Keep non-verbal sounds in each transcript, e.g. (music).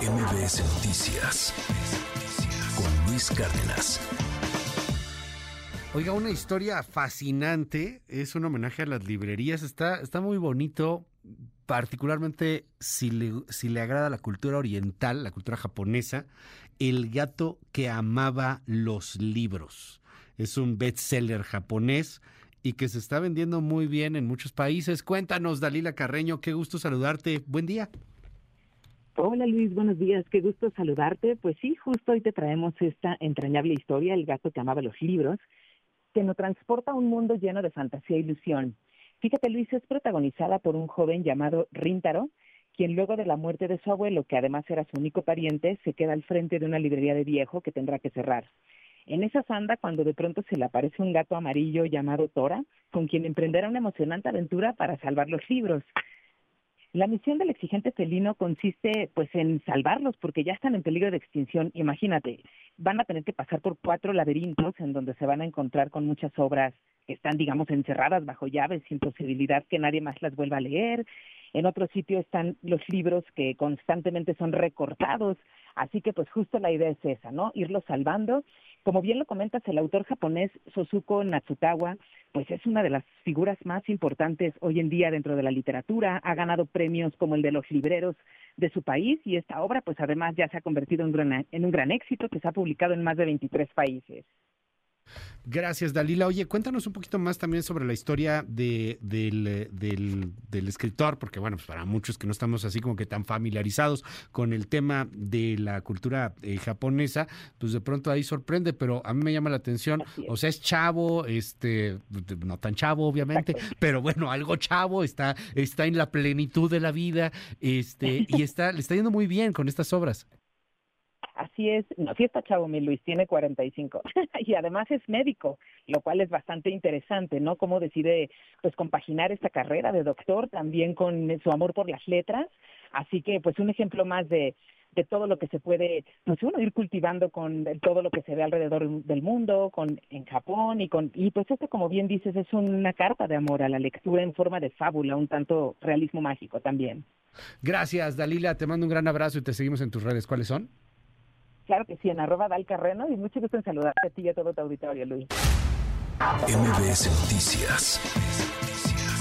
MBS Noticias con Luis Cárdenas. Oiga, una historia fascinante, es un homenaje a las librerías, está, está muy bonito, particularmente si le, si le agrada la cultura oriental, la cultura japonesa, El gato que amaba los libros. Es un bestseller japonés y que se está vendiendo muy bien en muchos países. Cuéntanos, Dalila Carreño, qué gusto saludarte. Buen día. Hola Luis, buenos días, qué gusto saludarte. Pues sí, justo hoy te traemos esta entrañable historia, El gato que amaba los libros, que nos transporta a un mundo lleno de fantasía e ilusión. Fíjate Luis, es protagonizada por un joven llamado Rintaro, quien luego de la muerte de su abuelo, que además era su único pariente, se queda al frente de una librería de viejo que tendrá que cerrar. En esa sanda, cuando de pronto se le aparece un gato amarillo llamado Tora, con quien emprenderá una emocionante aventura para salvar los libros. La misión del exigente felino consiste pues en salvarlos porque ya están en peligro de extinción. Imagínate, van a tener que pasar por cuatro laberintos en donde se van a encontrar con muchas obras que están, digamos, encerradas bajo llaves sin posibilidad que nadie más las vuelva a leer. En otro sitio están los libros que constantemente son recortados. Así que pues justo la idea es esa, ¿no? Irlos salvando como bien lo comentas, el autor japonés Sosuko Natsukawa, pues es una de las figuras más importantes hoy en día dentro de la literatura, ha ganado premios como el de los libreros de su país y esta obra pues además ya se ha convertido en, en un gran éxito que se ha publicado en más de 23 países. Gracias, Dalila. Oye, cuéntanos un poquito más también sobre la historia de, del, del, escritor, porque bueno, pues para muchos que no estamos así como que tan familiarizados con el tema de la cultura eh, japonesa, pues de pronto ahí sorprende, pero a mí me llama la atención, o sea, es chavo, este, no tan chavo obviamente, pero bueno, algo chavo, está, está en la plenitud de la vida, este, y está, le está yendo muy bien con estas obras. Así es, no, sí está chavo mi Luis, tiene 45 (laughs) y además es médico, lo cual es bastante interesante, ¿no? Cómo decide pues compaginar esta carrera de doctor también con su amor por las letras, así que pues un ejemplo más de de todo lo que se puede, pues uno ir cultivando con todo lo que se ve alrededor del mundo, con en Japón y con y pues esto como bien dices es una carta de amor a la lectura en forma de fábula, un tanto realismo mágico también. Gracias, Dalila, te mando un gran abrazo y te seguimos en tus redes. ¿Cuáles son? Claro que sí, en arroba dalcarreno y mucho gusto en saludarte a ti y a todo tu auditorio, Luis. MBS Noticias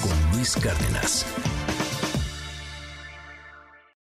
con Luis Cárdenas.